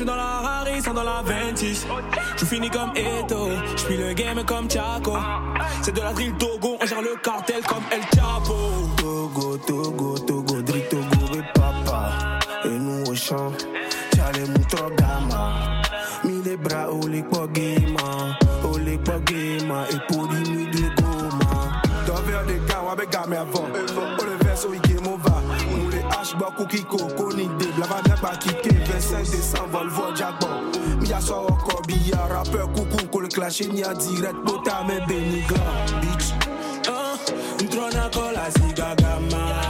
j'suis dans la Harry, sans dans la 26. Je finis comme Eto, j'suis le game comme Chaco. C'est de la drill Togo, on gère le cartel comme El Chapo. Togo, Togo, Togo, drill Togo, et papa. Et nous au champ, t'as les moutons gamma. Mis les bras au pour game, au pour game, et pour lui, mis de goma. T'as vu des gars, avait gamé avant. Pour le verso, il game, on va. On les hache, beaucoup qui coco, ni des blabla, n'a pas quitté. 25 décembre, Volvo, Jackpot. Mi a so encore billard, rappeur, coucou, qu'on le clash, ni a direct, bota, mais béni, grand, bitch. Ah, Ntrona kola siga gama. Obena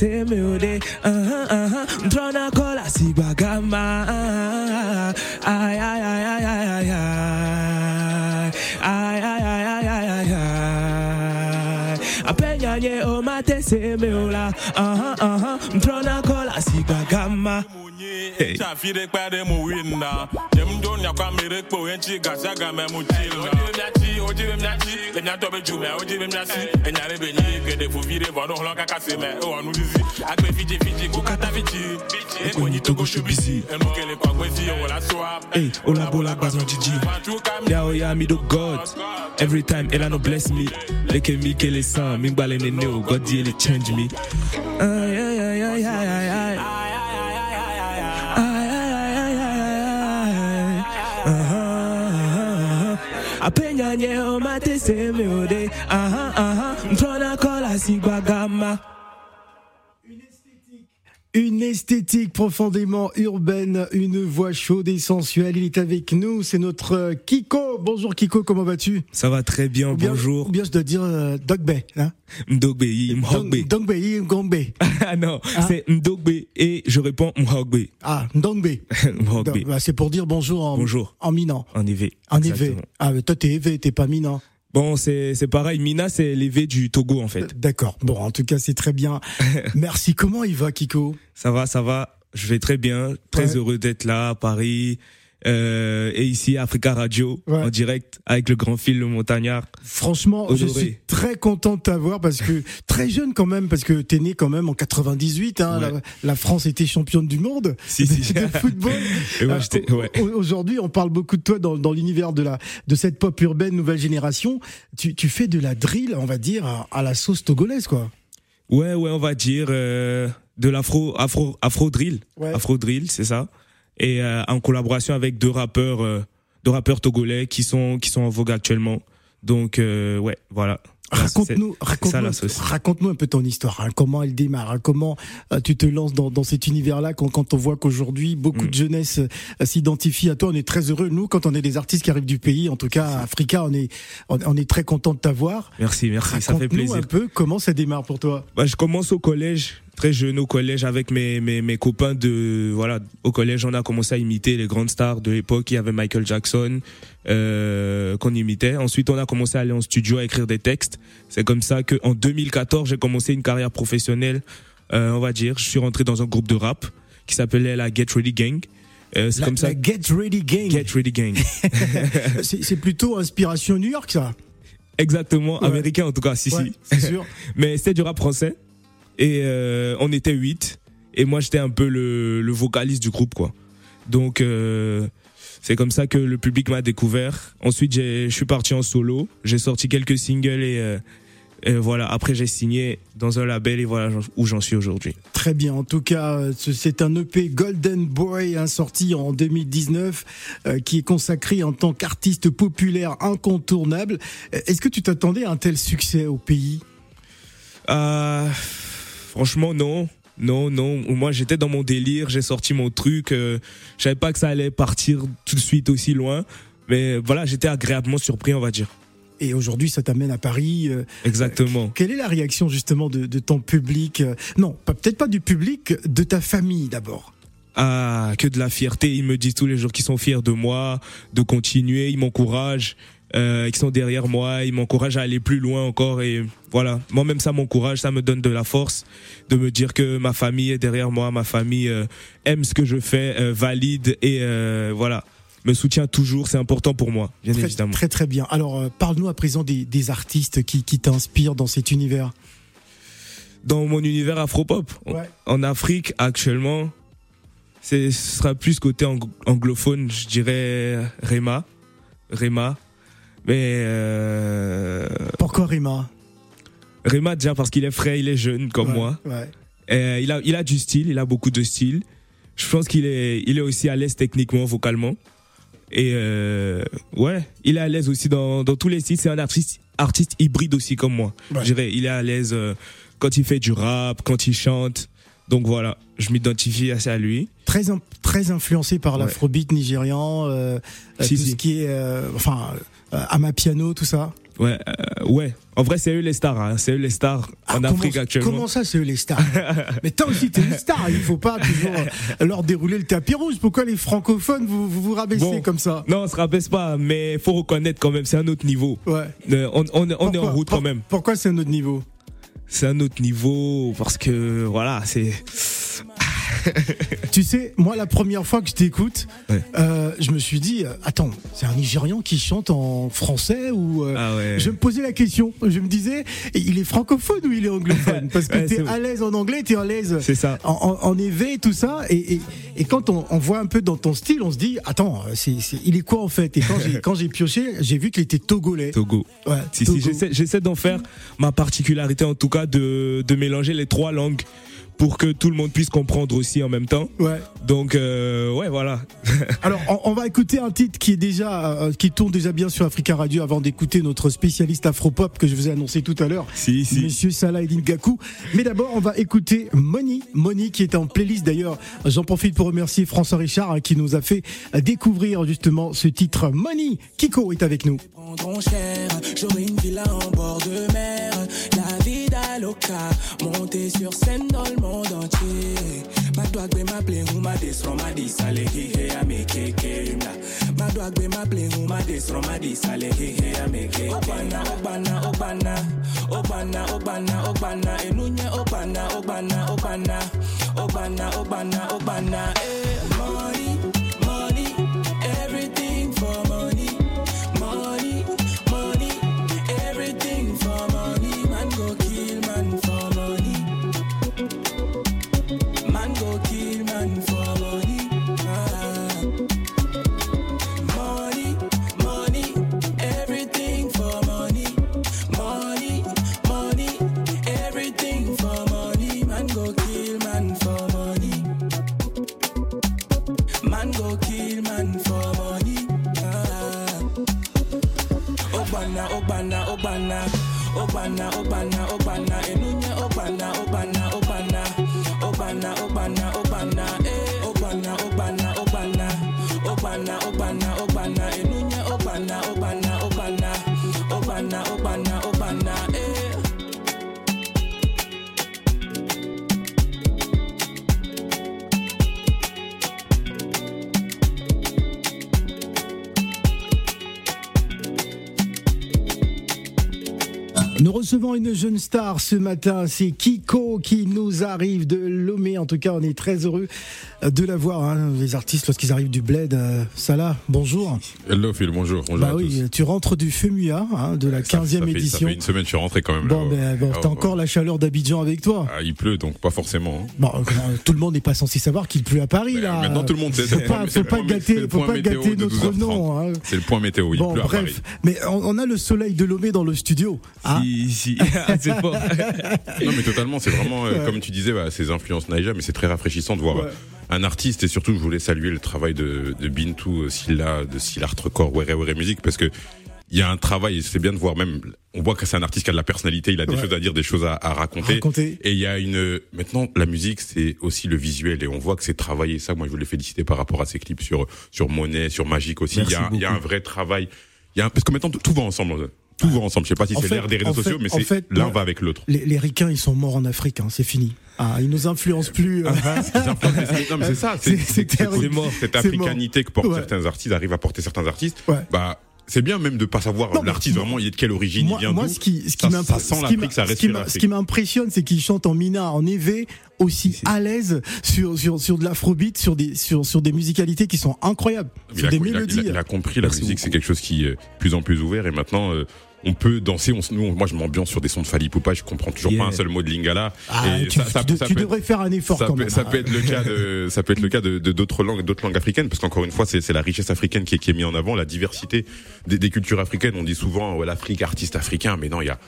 o mate se me ode. Aha, aha, Ntrona kola siga gama. Ay, ay, ay, ay, ay, ay, ay. Ay, ay, ay, ay, ay, ay. Apenya nye o mate se me ola. Aha, aha, Ntrona kola siga Cha fire kwa de mu winda. Jem don ya kwa mere kpo enchi gasa ga me mu chill. Oji me chi, oji me chi. Le nya to be ju me, oji me chi. E nya re be ni ke de fu vire vo no hlo kaka se me. O anu dizi. Agbe fiji fiji ku kata fiji. E ko ni to go shubisi. E mu kele kwa gwe fi o la swap. Hey, ola bola bazon jiji. Ya o ya mi do God. Every time Elano bless me. Leke mi kele san, mi gbale nene o God ele change me. Uh, Kanye on my TCMU Une esthétique profondément urbaine, une voix chaude et sensuelle. Il est avec nous, c'est notre euh, Kiko. Bonjour Kiko, comment vas-tu? Ça va très bien, Ou bien, bonjour. Ou bien je dois dire euh, Dogbe. Hein? Ndogbe, Mhogbe. Dongbe, Ngombe. Ah non, Ah. c'est Ndogbe et je réponds Mhogbe. Ah, Ndongbe. Mhogbe. Bah, c'est pour dire bonjour en, Bonjour. en minant. En EV. En éve. Ah, mais toi t'es éve, t'es pas minant. Bon, c'est c'est pareil. Mina, c'est l'évé du Togo en fait. D'accord. Bon, en tout cas, c'est très bien. Merci. Comment il va, Kiko? Ça va, ça va. Je vais très bien. Très Ouais. heureux d'être là à Paris. Euh, et ici, Africa Radio, Ouais. en direct, avec le grand fil Le Montagnard. Franchement, je suis très content de t'avoir parce que très jeune quand même, parce que t'es né quand même en 98. Hein, Ouais. la, la France était championne du monde Si, si. de football. Euh, ouais. Aujourd'hui, on parle beaucoup de toi dans, dans l'univers de la de cette pop urbaine nouvelle génération. Tu, tu fais de la drill, on va dire, à, à la sauce togolaise, quoi. Ouais, ouais, on va dire euh, de l'afro, afro, afro drill, afro drill, c'est ça. Et euh, en collaboration avec deux rappeurs, euh, deux rappeurs togolais qui sont qui sont en vogue actuellement. Donc euh, ouais, voilà. Raconte-nous, raconte-nous, raconte-nous un peu ton histoire. hein. comment elle démarre hein, Comment euh, tu te lances dans, dans cet univers-là quand, quand on voit qu'aujourd'hui beaucoup Mm. de jeunesse euh, s'identifie à toi On est très heureux. Nous, quand on est des artistes qui arrivent du pays, en tout cas à Africa, on est on, on est très content de t'avoir. Merci, merci, ça fait Raconte-nous plaisir. un peu comment ça démarre pour toi. Bah, je commence au collège, très jeune au collège avec mes, mes, mes copains de voilà au collège on a commencé à imiter les grandes stars de l'époque il y avait Michael Jackson euh, qu'on imitait ensuite on a commencé à aller en studio à écrire des textes c'est comme ça que en 2014 j'ai commencé une carrière professionnelle euh, on va dire je suis rentré dans un groupe de rap qui s'appelait la Get Ready Gang Euh, c'est comme ça la Get Ready Gang. Get Ready Gang C'est plutôt inspiration New York, ça. exactement Ouais. américain en tout cas si Ouais, si c'est sûr. Mais c'était du rap français. Et euh, on était huit. Et moi, j'étais un peu le, le vocaliste du groupe, quoi. Donc, euh, c'est comme ça que le public m'a découvert. Ensuite, je suis parti en solo. J'ai sorti quelques singles et, euh, et voilà. Après, j'ai signé dans un label et voilà où j'en suis aujourd'hui. Très bien. En tout cas, ce- c'est un EP Golden Boy hein, sorti en 2019 euh, qui est consacré en tant qu'artiste populaire incontournable. Est-ce que tu t'attendais à un tel succès au pays? Euh, franchement, non. Non, non. Moi, j'étais dans mon délire. J'ai sorti mon truc. Euh, je savais pas que ça allait partir tout de suite aussi loin. Mais voilà, j'étais agréablement surpris, on va dire. Et aujourd'hui, ça t'amène à Paris. euh, Exactement. Quelle est la réaction justement de, de ton public euh, Non, peut-être pas du public, de ta famille d'abord? Ah, que de la fierté. Ils me disent tous les jours qu'ils sont fiers de moi, de continuer. Ils m'encouragent. Euh, qui sont derrière moi, ils m'encouragent à aller plus loin encore et voilà. Moi-même ça m'encourage, ça me donne de la force de me dire que ma famille est derrière moi, ma famille euh, aime ce que je fais, euh, valide et euh, voilà me soutient toujours, c'est important pour moi, bien très, évidemment. Très très bien. Alors euh, parle-nous à présent des, des artistes qui, qui t'inspirent dans cet univers. Dans mon univers afropop, Ouais. en Afrique actuellement, ce sera plus côté ang- anglophone, je dirais Rema, Rema, mais euh, Pourquoi Rima? Rema déjà parce qu'il est frais, il est jeune comme Ouais, moi. ouais. Euh, il a, il a du style, il a beaucoup de style. Je pense qu'il est, il est aussi à l'aise techniquement, vocalement. Et euh, ouais, il est à l'aise aussi dans, dans tous les styles. C'est un artiste, artiste hybride aussi comme moi. Ouais. Je dirais, il est à l'aise quand il fait du rap, quand il chante. Donc voilà, je m'identifie assez à lui. Très, très influencé par Ouais. l'afrobeat nigérian, euh, euh, Si, tout si. ce qui est, euh, enfin, euh, Amapiano, tout ça. Ouais, euh, ouais. En vrai, c'est eux les stars. Hein. C'est eux les stars Ah, en comment- Afrique actuellement. Comment ça, c'est eux les stars? Mais toi aussi, t'es une star. Il faut pas toujours leur dérouler le tapis rouge. Pourquoi les francophones, vous vous, vous rabaissez Bon. comme ça? Non, on se rabaisse pas, mais faut reconnaître quand même, c'est un autre niveau. Ouais. Euh, on, on, on est en route quand même. Pourquoi c'est un autre niveau? C'est un autre niveau parce que voilà, c'est Tu sais, moi, la première fois que je t'écoute, Ouais. euh, je me suis dit, euh, attends, c'est un Nigérian qui chante en français ou euh, ah ouais. Je me posais la question. Je me disais, il est francophone ou il est anglophone? Parce que Ouais, t'es à l'aise en anglais, t'es à l'aise en, en, en éveil, tout ça. Et, et, et quand on, on voit un peu dans ton style, on se dit, attends, il est quoi en fait? Et quand j'ai, pioché, j'ai vu qu'il était togolais. Togo. Ouais, Si, Togo. si, j'essaie, j'essaie d'en faire ma particularité, en tout cas, de, de mélanger les trois langues pour que tout le monde puisse comprendre aussi en même temps. Ouais. Donc, euh, ouais, voilà. Alors, on, on va écouter un titre qui est déjà, euh, qui tourne déjà bien sur Africa Radio avant d'écouter notre spécialiste afropop que je vous ai annoncé tout à l'heure. Si, si. Monsieur Salah Eddin Gakou. Mais d'abord, on va écouter Moni. Moni qui est en playlist d'ailleurs. J'en profite pour remercier François Richard hein, qui nous a fait découvrir justement ce titre. Moni, Kiko est avec nous. prendront cher. J'aurai une villa en bord de mer. La vida loca. Monter sur scène Ma dog be ma play who ma dis from ma dis ale he he a me ke ke na. Ma dog be ma play who ma dis from ma dis ale he he a me ke ke. Obana obana obana obana obana obana enunye obana obana obana obana obana obana eh une jeune star ce matin, c'est Kiko qui nous arrive de Lomé. En tout cas, on est très heureux de la voir. hein. Les artistes, lorsqu'ils arrivent du bled, euh, Salah, bonjour. Hello Phil, bonjour. Bonjour Bah à oui, tous. tu rentres du FEMUA, hein, de la Ça- 15e ça fait- édition. Ça fait une semaine, je suis rentré quand même. Bon, ben, bon, Ah, t'as encore la chaleur d'Abidjan avec toi. Ah, il pleut, donc pas forcément. hein. Bon, euh, tout le monde n'est pas censé savoir qu'il pleut à Paris, Mais, là. maintenant, tout le monde sait. Faut pas, faut pas gâter, faut pas gâter notre 12h30. nom. hein. C'est le point météo, il Bon, pleut à Paris. bref, mais on, on a le soleil de Lomé dans le studio. hein. Si, si. Ah, c'est fort. Non, mais totalement, c'est vraiment, euh, Ouais. comme tu disais, bah, ces influences Naija, mais c'est très rafraîchissant de voir Ouais. un artiste et surtout, je voulais saluer le travail de, de Bintou, euh, Silla, de Silla Record, Were Were Music, parce que il y a un travail, c'est bien de voir même, on voit que c'est un artiste qui a de la personnalité, il a des Ouais. choses à dire, des choses à, à raconter. Raconter. Et il y a une, maintenant, la musique, c'est aussi le visuel et on voit que c'est travaillé. Ça, moi, je voulais féliciter par rapport à ces clips sur, sur Monnaie, sur Magique aussi. Il y, a, il y a un vrai travail. Il y a un- parce que maintenant, tout va ensemble. Tout va ensemble. Je sais pas si c'est l'ère des réseaux fait- sociaux, mais c'est fait, l'un va avec l'autre. Les, les ricains, ils sont morts en Afrique, hein, c'est fini. Ah, ils nous influencent plus. euh, non, mais c'est ça. C'est- C'est c'est c'est- terrible. c'est mort. Cette africanité que portent Ouais. certains artistes, arrivent à porter certains artistes. Ouais. Bah, c'est bien même de pas savoir l'artiste vraiment, il est de quelle origine, Moi, il vient moi, ce qui, ce qui Ça- m'imp- ça sent ce m'impressionne, c'est qu'il chante en mina, en éve, aussi Si. à l'aise sur, sur, sur de l'afrobeat, sur des, sur, sur des musicalités qui sont incroyables, Il sur a, des il a- mélodies. il a- il a compris la Merci musique, c'est quelque chose qui est plus en plus ouvert et maintenant euh, on peut danser. On, nous, moi, je m'ambiance sur des sons de Fali Poupa, je comprends toujours Yeah. pas un seul mot de Lingala. Ah, et tu, ça, ça- tu- ça tu peut être- devrais faire un effort ça quand peut, même. ça peut être le cas de, ça peut être le cas de d'autres langues, d'autres langues africaines, parce qu'encore une fois, c'est c'est la richesse africaine qui est, qui est mise en avant, la diversité des, des cultures africaines. On dit souvent ouais, l'Afrique, artiste africain, mais non, il y a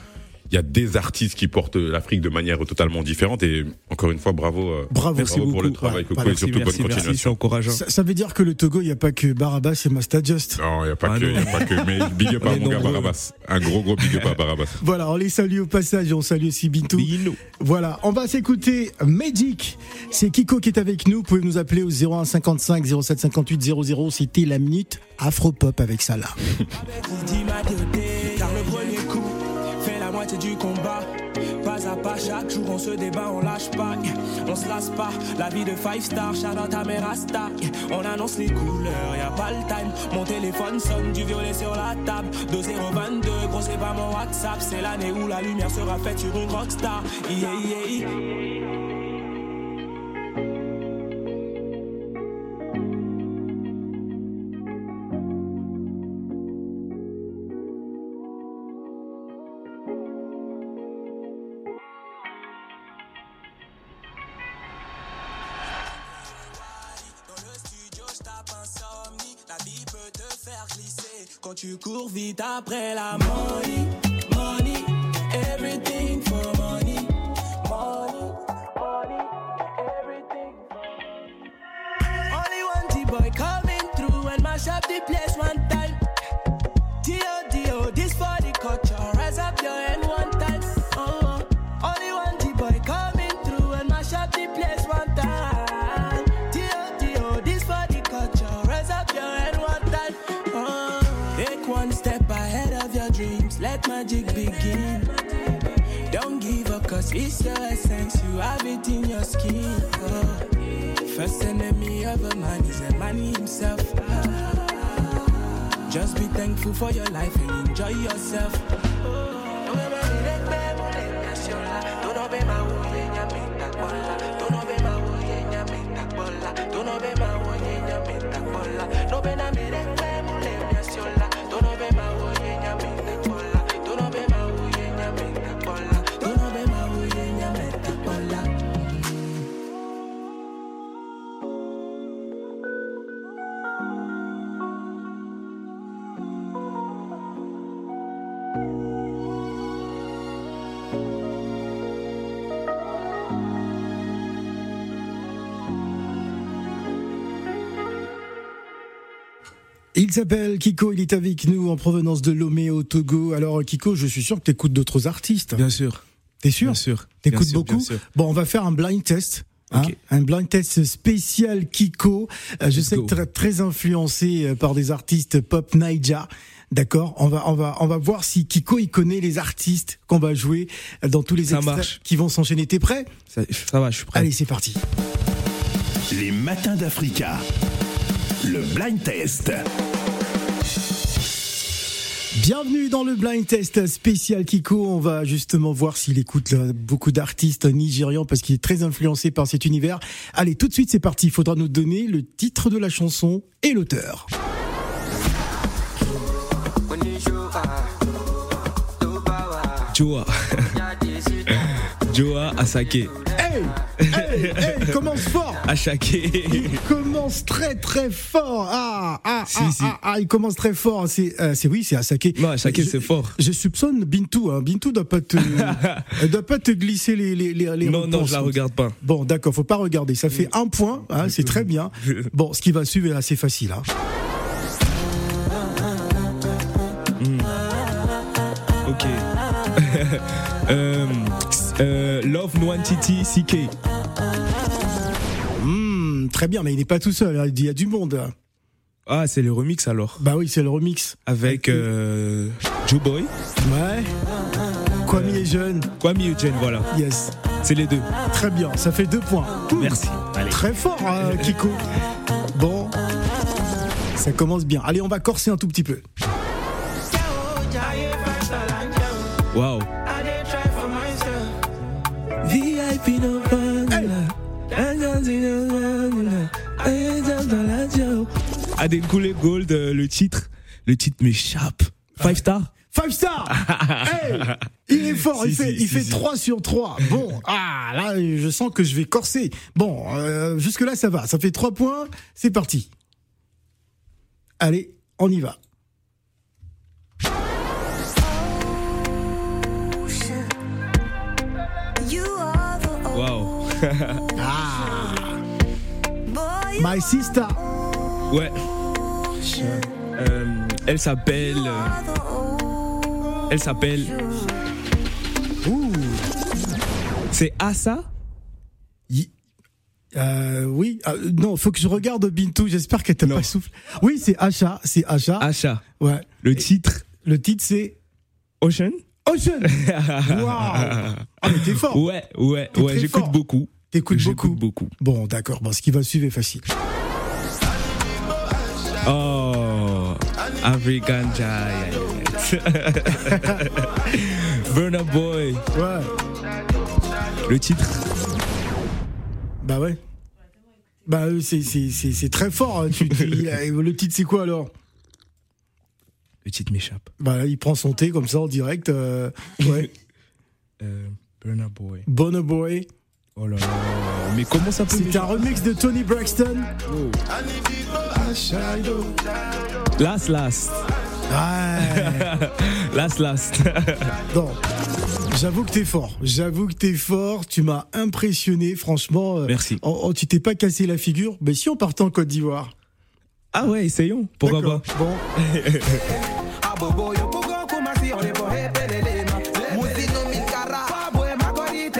il y a des artistes qui portent l'Afrique de manière totalement différente. Et encore une fois, bravo, euh, Bravo. Merci bravo pour le travail, Ouais, Coco, voilà. et surtout merci, bonne merci, continuation. encourageant. Ça, ça veut dire que le Togo, il n'y a pas que Barabas et Masta Just. Non, il n'y a pas Ah que, y a pas que, mais big up à mon gars. Barabas. Un gros, gros big up à Barabas. Voilà, on les salue au passage et on salue aussi Bintou. Bino. Voilà, on va s'écouter Magic. C'est Kiko qui est avec nous. Vous pouvez nous appeler au 01 55 07 58 00. C'était la minute Afropop avec Salah. Pas chaque jour on se débat, on lâche pas, on se lasse pas. La vie de five star, out à. On annonce les couleurs, y a pas le time. Mon téléphone sonne, du violet sur la table. 2022, gros c'est pas mon WhatsApp. C'est l'année où la lumière sera faite sur une rockstar. Yeah, yeah, yeah. Tu cours vite après la money, magic begin. Don't give up, cause it's your essence. You have it in your skin. uh. First enemy of a man is a man himself. Just be thankful for your life and enjoy yourself. Il s'appelle Kiko, il est avec nous en provenance de Lomé au Togo. Alors Kiko, je suis sûr que tu écoutes d'autres artistes. Bien sûr. T'es sûr Bien sûr. T'écoutes beaucoup bien sûr. Bon, on va faire un blind test. hein, un blind test spécial Kiko. Euh, je sais go. que tu es très influencé euh, par des artistes pop Naija. D'accord, on va on va on va voir si Kiko il connaît les artistes qu'on va jouer euh, dans tous les Ça extraits marche. qui vont s'enchaîner. T'es prêt? Ça, ça va, je suis prêt. Allez, c'est parti. Les matins d'Africa. Le blind test. Bienvenue dans le blind test spécial Kiko. On va justement voir s'il écoute beaucoup d'artistes nigérians parce qu'il est très influencé par cet univers. Allez, tout de suite, c'est parti. Il faudra nous donner le titre de la chanson et l'auteur. Joa. Joa Asake. Hey, hey, hey, il commence fort. Ashake. Il commence très très fort. Ah, ah, Si, ah, si. ah, ah, il commence très fort. C'est, euh, c'est oui, c'est Asake. Non, c'est fort. Je soupçonne Bintou. Hein. Bintou doit pas te, doit pas te glisser les les les. les Non, non, je la regarde pas. Bon, d'accord, faut pas regarder. Ça fait un point, hein, c'est très bien. Bon, ce qui va suivre est assez facile. Hein. Ok. euh, euh, Love Nwantiti CK. Hmm, très bien, mais il n'est pas tout seul. hein. Il y a du monde. Ah, c'est le remix alors. Bah oui, c'est le remix. Avec euh, Joe Boy. Ouais. Kwame est jeune. Kwame Eugene, voilà. Yes. C'est les deux. Très bien. Ça fait deux points. Merci. Allez. Très fort, hein, Kiko. Bon. Ça commence bien. Allez, on va corser un tout petit peu. Waouh. No Adenkule Gold, euh, le titre, le titre m'échappe. Five star. Five star Hey Il est fort, il fait, si, il si, fait si. 3 sur 3. Bon, ah là, je sens que je vais corser. Bon, euh, jusque-là, ça va. Ça fait 3 points. C'est parti. Allez, on y va. Waouh. My sister. Ouais. Euh, elle s'appelle. euh, Elle s'appelle. C'est Asa? Y- Euh, oui, euh, non, faut que je regarde Bintou. J'espère qu'elle t'a pas soufflé. Oui, c'est Acha, c'est Acha. Asha. Ouais. Le titre? Le titre c'est Ocean? Ocean. Waouh. Ah mais t'es fort. Ouais, ouais, T'es ouais, j'écoute fort. beaucoup. T'écoutes J'écoute beaucoup. beaucoup. Bon, d'accord. Bon, ce qui va suivre est facile. Oh, African Giant. Burna Boy. Ouais. Le titre. Bah ouais. Bah euh, c'est c'est c'est c'est très fort. hein. Tu, tu- il a- le titre c'est quoi alors? Le titre m'échappe. Bah il prend son thé comme ça en direct. euh, ouais. Euh, Boy. Bonne Boy. Oh là là. Mais comment ça peut C'est un remix de Tony Braxton. Last, last. Ouais. Last, last. Non. J'avoue que t'es fort. J'avoue que t'es fort. Tu m'as impressionné, franchement. euh, Merci. oh, oh, tu t'es pas cassé la figure. Mais si on partait en Côte d'Ivoire. Ah ouais, essayons. Pourquoi pas? Bon.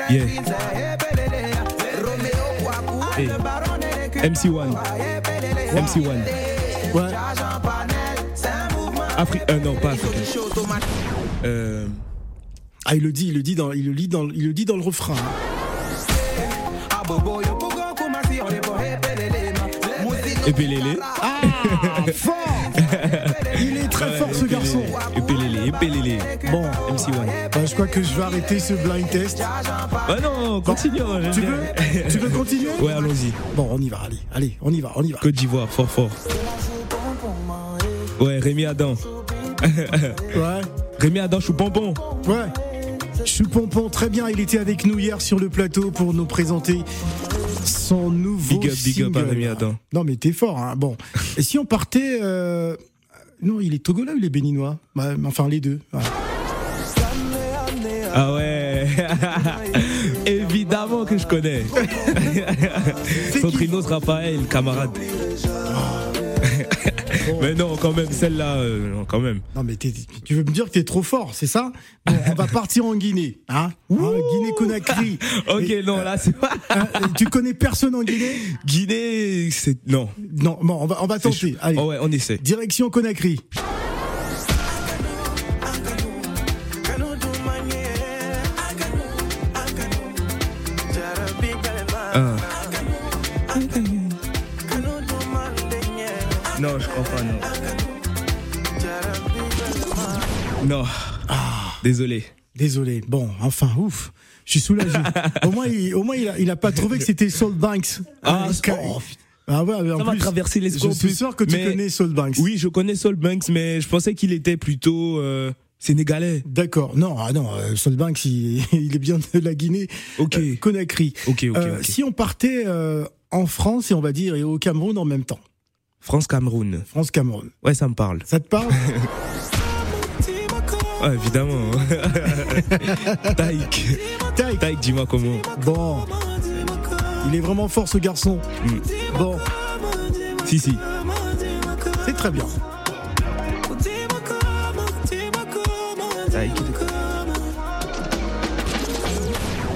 Yeah. Hey. MC1. MC1. Ouais. Afri euh, non, pas africain. Euh, Ah, il le dit, il le dit dans, il le lit dans, il le dit dans le refrain. Epelele. Ah, fort Il est très Ouais, fort ce garçon. Epelele, Epelele. Bon, MC1. bah, je crois que je vais arrêter ce blind test. Bah non, continuons. Tu veux? Tu veux continuer? Ouais, allons-y. Bon, on y va, allez, allez, on y va, on y va. Côte d'Ivoire, fort fort. Ouais, Rémi Adam. Ouais, Rémi Adam, chou bonbon. ouais. Choupompon, très bien, il était avec nous hier sur le plateau pour nous présenter son nouveau Big up, big up. Rémi Adam. Non mais t'es fort, hein. Bon, et si on partait... euh, Non, il est togolais ou il est béninois? Bah, Enfin, les deux. ouais. Ah ouais. Évidemment que je connais. Centrinos Raphaël, camarade. Mais non, quand même, celle-là, euh, quand même. Non mais tu veux me dire que t'es trop fort, c'est ça? Bon, on va partir en Guinée, hein, Hein, Guinée-Conakry. Ok, Et, non, là, c'est pas. hein, tu connais personne en Guinée? Guinée, c'est. Non. Non, bon, on va, on va tenter. Allez, Oh ouais, on essaie. direction Conakry. Ah. Non, je crois pas, non. Non. Désolé. Désolé. Bon, enfin, ouf. Je suis soulagé. au moins, il, au moins, il a, il a pas trouvé que c'était Soul Banks. Ah, ca- oh, ah ouais, en Ça plus, traversé l'esprit Je en suis plus. sûr que tu Mais- connais Soul Banks. Oui, je connais Saul Banks, mais je pensais qu'il était plutôt euh, sénégalais. D'accord. Non, ah non, euh, Soul Banks, il, il est bien de la Guinée. Ok. Euh, Conakry. Ok, ok, Euh, ok. Si on partait euh, en France et on va dire et au Cameroun en même temps. France-Cameroun. France-Cameroun. Ouais, ça me parle. Ça te parle Ouais, évidemment. Taïk. Taïk. Taïk, dis-moi comment. Bon. Il est vraiment fort ce garçon. Mm. Bon, Si, si. c'est très bien. Taïk.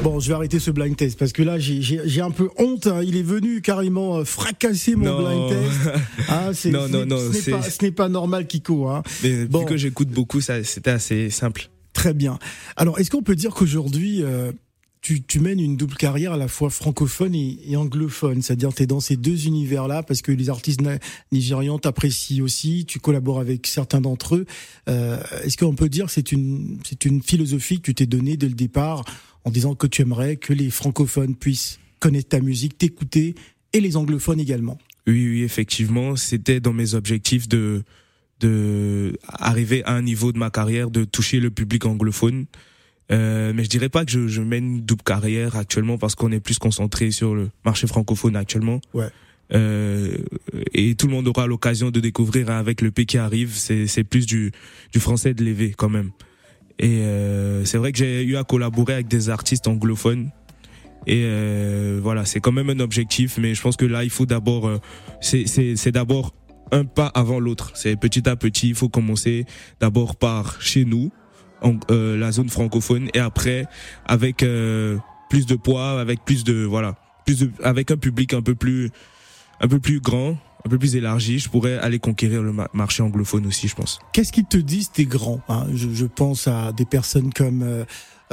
Bon, je vais arrêter ce blind test parce que là, j'ai- un peu honte. hein. Il est venu carrément euh, fracasser mon Non. blind test. Ah, Non, non, non, Ce n'est pas, pas normal, Kiko. Hein. Mais Bon. vu que j'écoute beaucoup, ça, c'était assez simple. Très bien. Alors, est-ce qu'on peut dire qu'aujourd'hui, euh, tu, tu mènes une double carrière à la fois francophone et, et anglophone, c'est-à-dire tu es dans ces deux univers-là parce que les artistes nigérians t'apprécient aussi, tu collabores avec certains d'entre eux. Euh, Est-ce qu'on peut dire que c'est une, c'est une philosophie que tu t'es donnée dès le départ en disant que tu aimerais que les francophones puissent connaître ta musique, t'écouter et les anglophones également Oui, oui, effectivement, c'était dans mes objectifs de de arriver à un niveau de ma carrière de toucher le public anglophone. Euh, mais je dirais pas que je, je mène une double carrière actuellement parce qu'on est plus concentré sur le marché francophone actuellement. Ouais. Euh, et tout le monde aura l'occasion de découvrir hein, avec le P qui arrive. C'est c'est plus du du français de l'évé quand même. Et euh, c'est vrai que j'ai eu à collaborer avec des artistes anglophones. Et euh, voilà, c'est quand même un objectif, mais je pense que là, il faut d'abord, euh, c'est d'abord un pas avant l'autre. C'est petit à petit, il faut commencer d'abord par chez nous, en, euh, la zone francophone, et après avec euh, plus de poids, avec plus de voilà, plus de, avec un public un peu plus un peu plus grand, un peu plus élargi, je pourrais aller conquérir le ma- marché anglophone aussi, je pense. Qu'est-ce qu'ils te disent tes grands hein? Je, je pense à des personnes comme euh,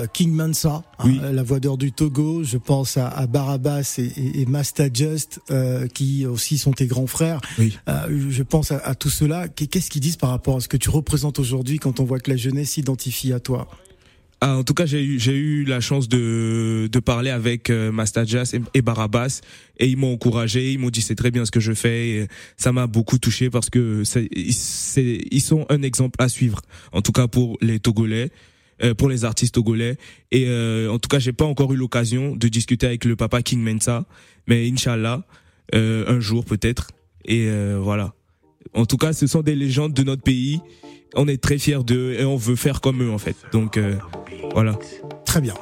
euh, King Mansa, hein, Oui. la voix d'or du Togo. Je pense à, à Barabas et, et, et Masta Just, euh, qui aussi sont tes grands frères. Oui. Euh, je pense à, à tout cela. Qu'est- Qu'est-ce qu'ils disent par rapport à ce que tu représentes aujourd'hui quand on voit que la jeunesse s'identifie à toi? Ah, en tout cas, j'ai eu eu la chance de de parler avec euh, Master Jazz et, et Barabas et ils m'ont encouragé, ils m'ont dit c'est très bien ce que je fais et ça m'a beaucoup touché parce que ils sont un exemple à suivre. En tout cas pour les Togolais. euh, pour les artistes togolais et euh, en tout cas j'ai pas encore eu l'occasion de discuter avec le papa King Mensa mais inchallah euh, un jour peut-être et euh, voilà en tout cas ce sont des légendes de notre pays on est très fiers d'eux et on veut faire comme eux en fait donc euh, voilà Très bien.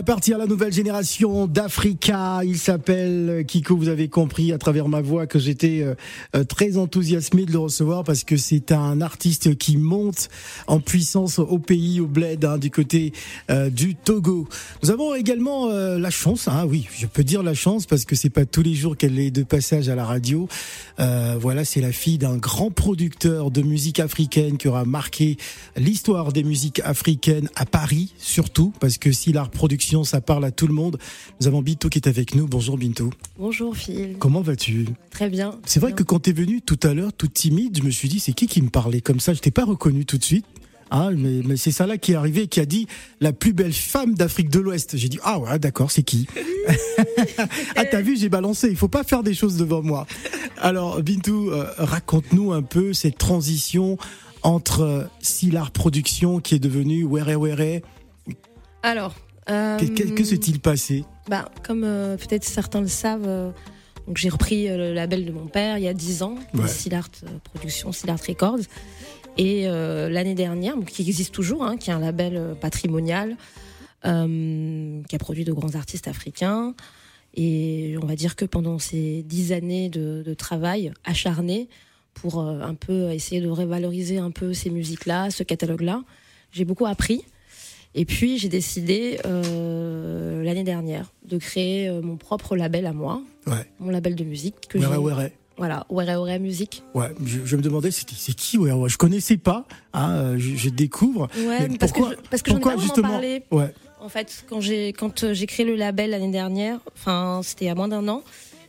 À la nouvelle génération d'Africa. Il s'appelle Kiko. Vous avez compris à travers ma voix que j'étais euh, euh, très enthousiasmé de le recevoir parce que c'est un artiste qui monte en puissance au pays, au bled, hein, du côté euh, du Togo. Nous avons également la chance, hein, oui, je peux dire la chance parce que c'est pas tous les jours qu'elle est de passage à la radio. voilà, c'est la fille d'un grand producteur de musique africaine qui aura marqué l'histoire des musiques africaines à Paris, surtout parce que si l'art production, ça parle à tout le monde. Nous avons Bintou qui est avec nous. Bonjour Bintou. Bonjour Phil. Comment vas-tu? Très bien. C'est vrai que quand tu es venu tout à l'heure, toute timide, je me suis dit, c'est qui qui me parlait comme ça? Je t'ai pas reconnu tout de suite. Ah, mais, mais c'est ça là qui est arrivé, qui a dit la plus belle femme d'Afrique de l'Ouest. J'ai dit ah ouais d'accord c'est qui? Ah t'as vu j'ai balancé. Il faut pas faire des choses devant moi. Alors Bintou, euh, raconte-nous un peu cette transition entre euh, Silar Production qui est devenue Were Were. Alors que, que, s'est-il passé? bah, Comme euh, peut-être certains le savent, euh, donc j'ai repris euh, le label de mon père il y a 10 ans, ouais. Silart Productions, Silart Records. Et l'année dernière, qui existe toujours, hein, qui est un label patrimonial, qui a produit de grands artistes africains. Et on va dire que pendant ces dix années de, de travail acharné pour un peu essayer de revaloriser un peu ces musiques-là, ce catalogue-là, j'ai beaucoup appris. Et puis j'ai décidé euh, l'année dernière de créer euh, mon propre label à moi, ouais. mon label de musique. Que Were Were. Voilà, Were Were Musique. Ouais, je, je me demandais c'est qui Were Were. Je connaissais pas, hein, je, je, découvre. Ouais, mais parce pourquoi, que, je, parce que pourquoi justement parlé. Ouais. En fait, quand j'ai quand euh, j'ai créé le label l'année dernière, enfin c'était a moins d'un an.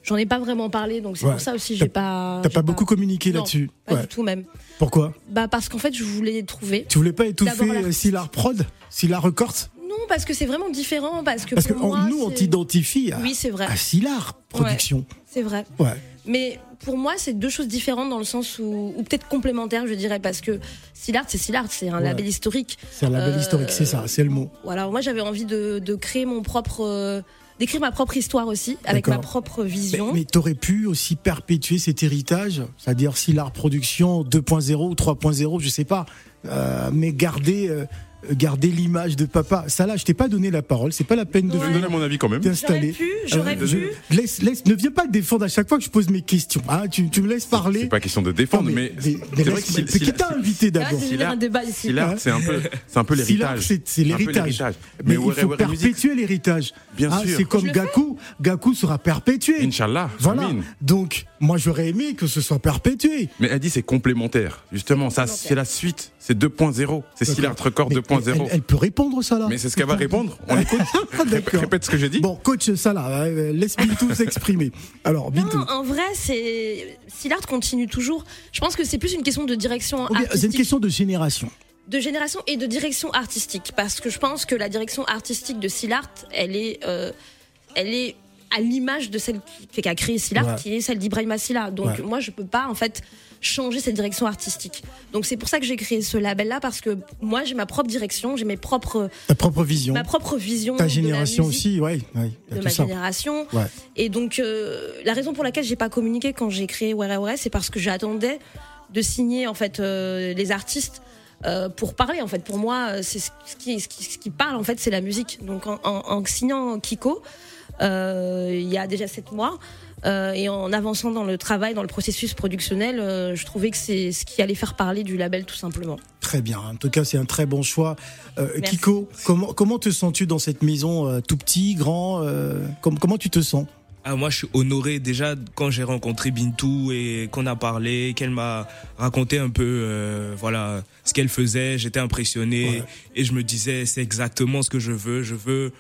J'en ai pas vraiment parlé, donc c'est Ouais. pour ça aussi j'ai pas. T'as pas beaucoup communiqué là-dessus. Pas Ouais. du tout même. Pourquoi? Bah parce qu'en fait je voulais trouver. Tu voulais pas étouffer euh. Silar Prod? Silar Records? Non, parce que c'est vraiment différent, parce que Parce que pour on- moi, nous, on t'identifie à, Oui, vrai. à Silar Production. C'est vrai. Ouais. Mais pour moi, c'est deux choses différentes dans le sens où, ou peut-être complémentaires, je dirais, parce que Silard, c'est Silard, c'est un Ouais. label historique. C'est un label Euh, historique, c'est ça, c'est le mot. Voilà, moi j'avais envie de, de créer mon propre, euh, d'écrire ma propre histoire aussi, avec ma propre vision. mais t'aurais pu aussi perpétuer cet héritage, c'est-à-dire Silar Production 2.0 ou 3.0, je sais pas, euh, mais garder, euh, garder l'image de papa. Salah, je t'ai pas donné la parole, c'est pas la peine de ouais. donner mon avis quand même. J'aurais pu, euh, j'aurais euh, pu. Laisse, laisse, ne viens pas te défendre à chaque fois que je pose mes questions. Hein, tu, tu, me laisses parler. C'est pas question de défendre, mais, c'est qui t'a invité d'abord C'est un débat ici. Hein c'est un peu, c'est un peu l'héritage. C'est l'héritage. Mais il faut perpétuer l'héritage. Bien hein, sûr. C'est comme Gaku. Gaku sera perpétué. Inch'Allah. Voilà. Donc, moi, j'aurais aimé que ce soit perpétué. Mais elle dit c'est complémentaire. Justement, ça, c'est la suite. C'est 2.0. C'est Silard Record 2.0. 3.0. Elle, elle, peut répondre, Salah. Mais c'est ce qu'elle va répondre. On écoute. Répète ce que j'ai dit. Bon, coach Salah, euh, laisse-moi Bintou s'exprimer. Alors, Bintou. Non, en vrai, c'est si continue toujours, je pense que c'est plus une question de direction. Oh, c'est une question de génération de génération et de direction artistique parce que je pense que la direction artistique de Silart elle est euh, elle est à l'image de celle qui, qui a créé Silart Ouais. qui est celle d'Ibrahim Silla donc Ouais. moi je peux pas en fait changer cette direction artistique donc c'est pour ça que j'ai créé ce label là parce que moi j'ai ma propre direction j'ai mes propres Ta propre vision. ma propre vision Ta de la génération musique, aussi, ouais. ouais, de ma ça. génération et donc, euh, la raison pour laquelle j'ai pas communiqué quand j'ai créé Were, c'est parce que j'attendais de signer en fait euh, les artistes euh, pour parler. En fait, pour moi, c'est ce qui, ce qui, ce qui parle en fait, c'est la musique. Donc, en, en, en signant Kiko, il y a déjà sept mois. euh, et en avançant dans le travail, dans le processus productionnel, euh, je trouvais que c'est ce qui allait faire parler du label tout simplement. Très bien. En tout cas, c'est un très bon choix. Euh. Kiko, comment, comment te sens-tu dans cette maison euh, tout petit, grand euh, com- Comment tu te sens? Ah, moi, je suis honoré déjà quand j'ai rencontré Bintou et qu'on a parlé, qu'elle m'a raconté un peu, euh, voilà, ce qu'elle faisait. J'étais impressionné Ouais. et je me disais, c'est exactement ce que je veux. Je veux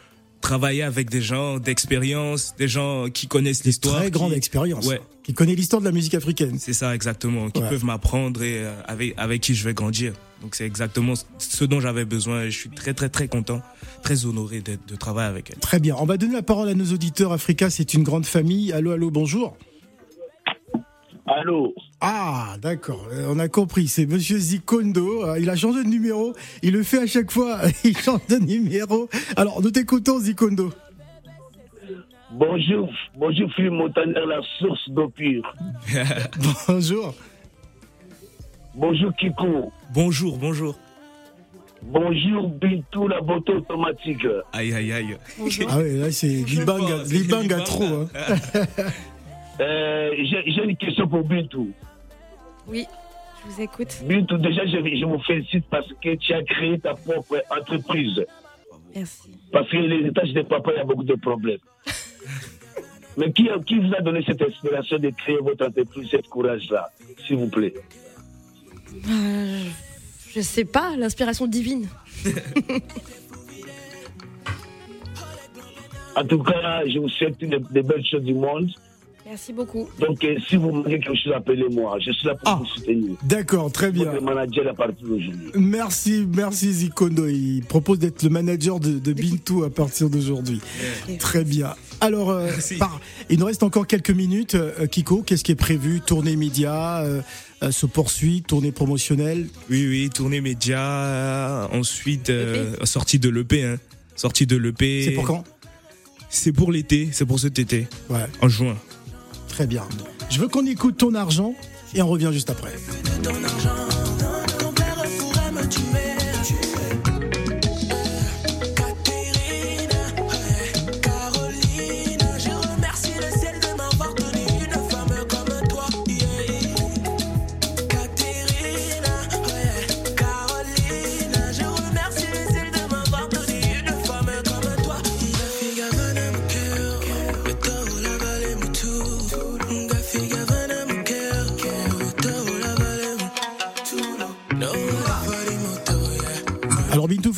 travailler avec des gens d'expérience, des gens qui connaissent l'histoire. Très grande qui- expérience. Ouais. Qui connaît l'histoire de la musique africaine. C'est ça exactement, qui Ouais. peuvent m'apprendre et euh, avec avec qui je vais grandir. Donc c'est exactement ce dont j'avais besoin et je suis très très très content, très honoré d'être de travailler avec elle. Très bien. On va donner la parole à nos auditeurs. Africa, c'est une grande famille. Allô, allô, bonjour. Allô Ah, d'accord. Euh, On a compris. C'est Monsieur Zikondo. Euh, Il a changé de numéro. Il le fait à chaque fois. Il change de numéro. Alors, nous t'écoutons, Zikondo. Bonjour, bonjour Philippe Montaner, la source d'eau pure. Bonjour. Bonjour Kiko. Bonjour, bonjour. Bonjour Bintou, la beauté automatique. Aïe, aïe, aïe. Bonjour. Ah ouais, là c'est Libanga Libanga. trop. Hein. Euh, J'ai j'ai une question pour Bintou. Oui, je vous écoute. Bintou, déjà, je, je vous félicite parce que tu as créé ta propre entreprise. Merci. Parce que les étages de papa, il y a beaucoup de problèmes. Mais qui, qui vous a donné cette inspiration de créer votre entreprise, cette courage-là, s'il vous plaît? Euh, je sais pas, l'inspiration divine. En tout cas, je vous souhaite des belles choses du monde. Merci beaucoup. Donc, euh, si vous manquez quelque chose, appelez-moi. Je suis là pour Ah. vous soutenir. D'accord, très bien. Votre manager à partir d'aujourd'hui. Merci, merci Zikondo. Il propose d'être le manager de, de Bintou à partir d'aujourd'hui. Très bien. Alors, euh, par- il nous reste encore quelques minutes. Euh, Kiko, qu'est-ce qui est prévu? Tournée média se poursuit, tournée promotionnelle? Oui, oui, tournée média. Ensuite, euh, sortie de l'EP. Hein. Sortie de l'EP. C'est pour quand? C'est pour l'été. C'est pour cet été. Ouais, En juin. Très bien. Je veux qu'on écoute ton argent et on revient juste après.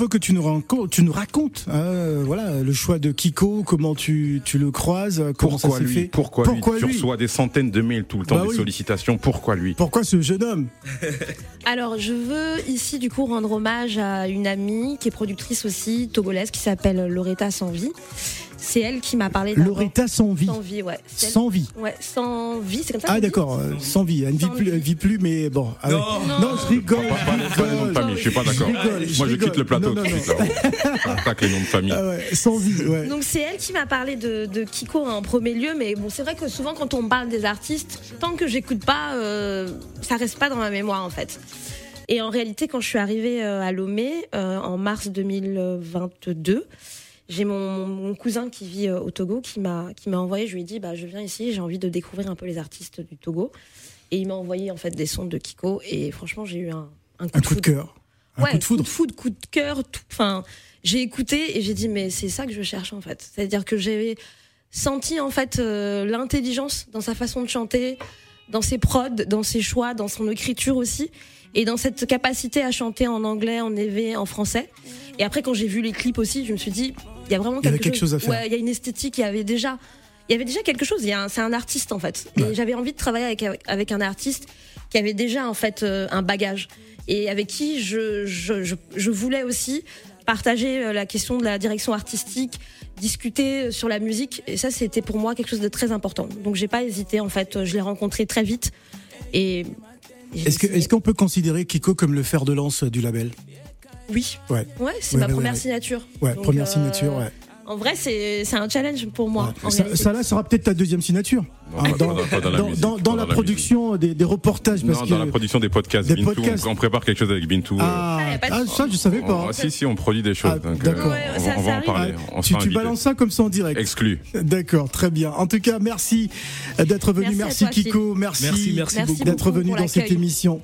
Faut que tu nous racontes, tu nous racontes hein, voilà, le choix de Kiko, comment tu, tu le croises, euh, comment Pourquoi ça s'est lui fait. Pourquoi, Pourquoi lui Tu reçois des centaines de mails tout le temps, Bah des oui. sollicitations. Pourquoi lui Pourquoi ce jeune homme? Alors, je veux ici du coup rendre hommage à une amie qui est productrice aussi togolaise qui s'appelle Loretta Sanvi. C'est elle qui m'a parlé Loretta sans vie. Sans vie, ouais. Sans vie. Ouais, sans vie, c'est comme ça. Ah d'accord, euh, sans vie. Elle ne vit plus, elle vit plus, mais bon. ah Non. ouais. non, je rigole. Pas, pas les- pas les noms de famille, je suis pas d'accord. Moi, je quitte le plateau Non, tout de non, suite. Là. On attaque les noms de famille. Ah ouais, sans vie, ouais. Donc c'est elle qui m'a parlé de, de Kiko en premier lieu, mais bon c'est vrai que souvent quand on parle des artistes, tant que j'écoute pas, euh, ça reste pas dans ma mémoire en fait. Et en réalité, quand je suis arrivée euh, à Lomé euh, en mars 2022, j'ai mon, mon cousin qui vit euh, au Togo qui m'a qui m'a envoyé. Je lui ai dit bah je viens ici, j'ai envie de découvrir un peu les artistes du Togo. Et il m'a envoyé en fait des sons de Kiko et franchement j'ai eu un, un coup Un de coup de cœur. Un ouais, coup de foudre. coup de cœur. tout- Enfin, j'ai écouté et j'ai dit mais c'est ça que je cherche en fait. C'est-à-dire que j'avais senti en fait euh, l'intelligence dans sa façon de chanter, dans ses prods, dans ses choix, dans son écriture aussi, et dans cette capacité à chanter en anglais, en éve, en français. Et après quand j'ai vu les clips aussi, je me suis dit y a vraiment Il quelque, quelque chose à faire. Ouais, il y a une esthétique, il y avait déjà. Il y avait déjà quelque chose. Il C'est un artiste en fait. Et j'avais envie de travailler avec, avec un artiste qui avait déjà en fait euh, un bagage et avec qui je, je, je, je voulais aussi partager euh, la question de la direction artistique, discuter euh, sur la musique. Et ça, c'était pour moi quelque chose de très important. Donc, j'ai pas hésité. En fait, je l'ai rencontré très vite. Et est-ce qu'on peut considérer Kiko comme le fer de lance du label? Oui, Ouais. ouais, c'est Ouais, ma ouais, première ouais. signature. Ouais, Donc, première euh, signature, ouais. En vrai, c'est c'est un challenge pour moi. Ça, ça, là sera peut-être ta deuxième signature. Non, Hein, pas- dans, pas dans- pas dans la dans- musique, dans- pas dans dans la la production des, des reportages. Parce Non, que... dans la production des podcasts. Des Bintou, podcasts. on, on prépare quelque chose avec Bintou. euh, Ah, Ah, de ah, souci. ça, je savais on- pas. ah, si, si, on produit des choses. Ah, euh, d'accord. Ouais, on, ça- va- on en arrive. parler. On tu, tu balances ça comme ça en direct. Exclu. D'accord, très bien. En tout cas, merci d'être venu. Merci à Merci, toi, Kiko. Merci, Merci, merci Merci d'être venu dans cette émission.